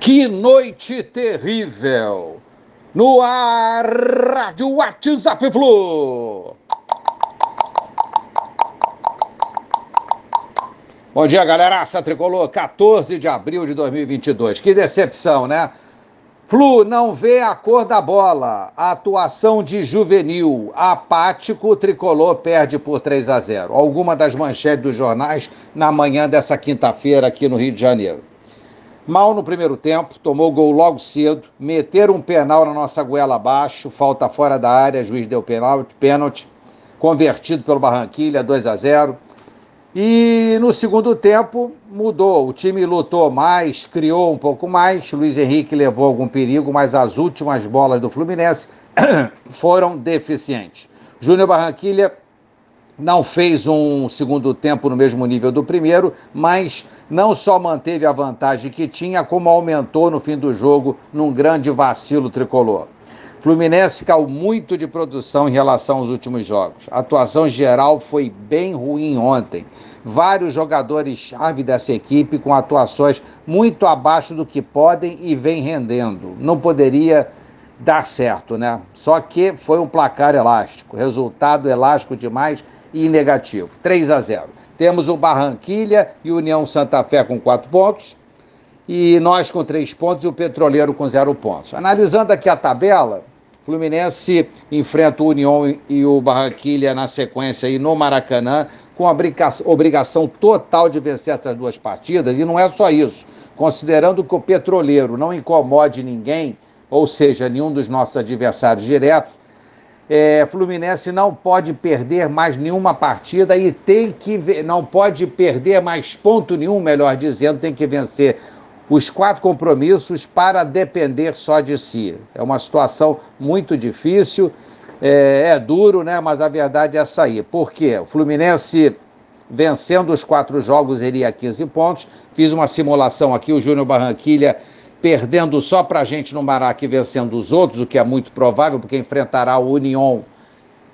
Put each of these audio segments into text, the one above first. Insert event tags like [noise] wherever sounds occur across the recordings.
Que noite terrível! No ar, Rádio WhatsApp Flu! Bom dia, galera. Essa tricolor, 14 de abril de 2022. Que decepção, né? Flu não vê a cor da bola. A atuação de juvenil. Apático, tricolor perde por 3 a 0. Alguma das manchetes dos jornais na manhã dessa quinta-feira aqui no Rio de Janeiro. Mal no primeiro tempo, tomou gol logo cedo, meteram um penal na nossa goela abaixo, falta fora da área, juiz deu pênalti, pênalti, convertido pelo Barranquilha, 2 a 0. E no segundo tempo mudou, o time lutou mais, criou um pouco mais, Luiz Henrique levou algum perigo, mas as últimas bolas do Fluminense [coughs] foram deficientes. Júnior Barranquilha não fez um segundo tempo no mesmo nível do primeiro, mas não só manteve a vantagem que tinha, como aumentou no fim do jogo num grande vacilo tricolor. Fluminense caiu muito de produção em relação aos últimos jogos. A atuação geral foi bem ruim ontem. Vários jogadores-chave dessa equipe com atuações muito abaixo do que podem e vem rendendo. Não poderia dar certo, né? Só que foi um placar elástico, resultado elástico demais e negativo. 3 a 0. Temos o Barranquilha e União Santa Fé com quatro pontos e nós com três pontos e o Petroleiro com zero pontos. Analisando aqui a tabela, Fluminense enfrenta o União e o Barranquilha na sequência aí no Maracanã, com a obrigação total de vencer essas duas partidas, e não é só isso. Considerando que o Petroleiro não incomode ninguém, ou seja, nenhum dos nossos adversários diretos, é, Fluminense não pode perder mais nenhuma partida e tem que não pode perder mais ponto nenhum, melhor dizendo, tem que vencer os quatro compromissos para depender só de si. É uma situação muito difícil, é, é duro, né? Mas a verdade é essa aí. Por quê? O Fluminense vencendo os quatro jogos iria a 15 pontos. Fiz uma simulação aqui, o Júnior Barranquilha perdendo só para a gente no Maraca e vencendo os outros, o que é muito provável, porque enfrentará o União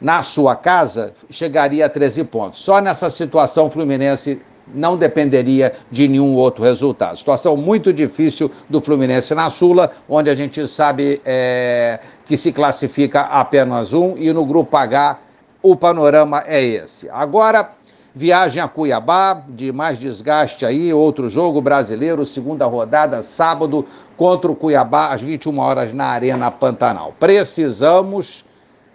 na sua casa, chegaria a 13 pontos. Só nessa situação o Fluminense não dependeria de nenhum outro resultado. Situação muito difícil do Fluminense na Sula, onde a gente sabe é, que se classifica apenas um, e no Grupo H o panorama é esse. Agora, Viagem a Cuiabá, de mais desgaste aí, outro jogo brasileiro, segunda rodada, sábado, contra o Cuiabá, às 21 horas na Arena Pantanal. Precisamos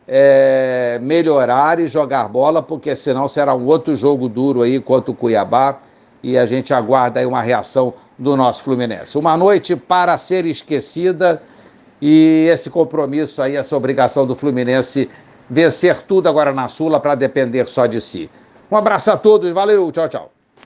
é, melhorar e jogar bola, porque senão será um outro jogo duro aí contra o Cuiabá e a gente aguarda aí uma reação do nosso Fluminense. Uma noite para ser esquecida e esse compromisso aí, essa obrigação do Fluminense vencer tudo agora na Sula para depender só de si. Um abraço a todos, valeu, tchau, tchau.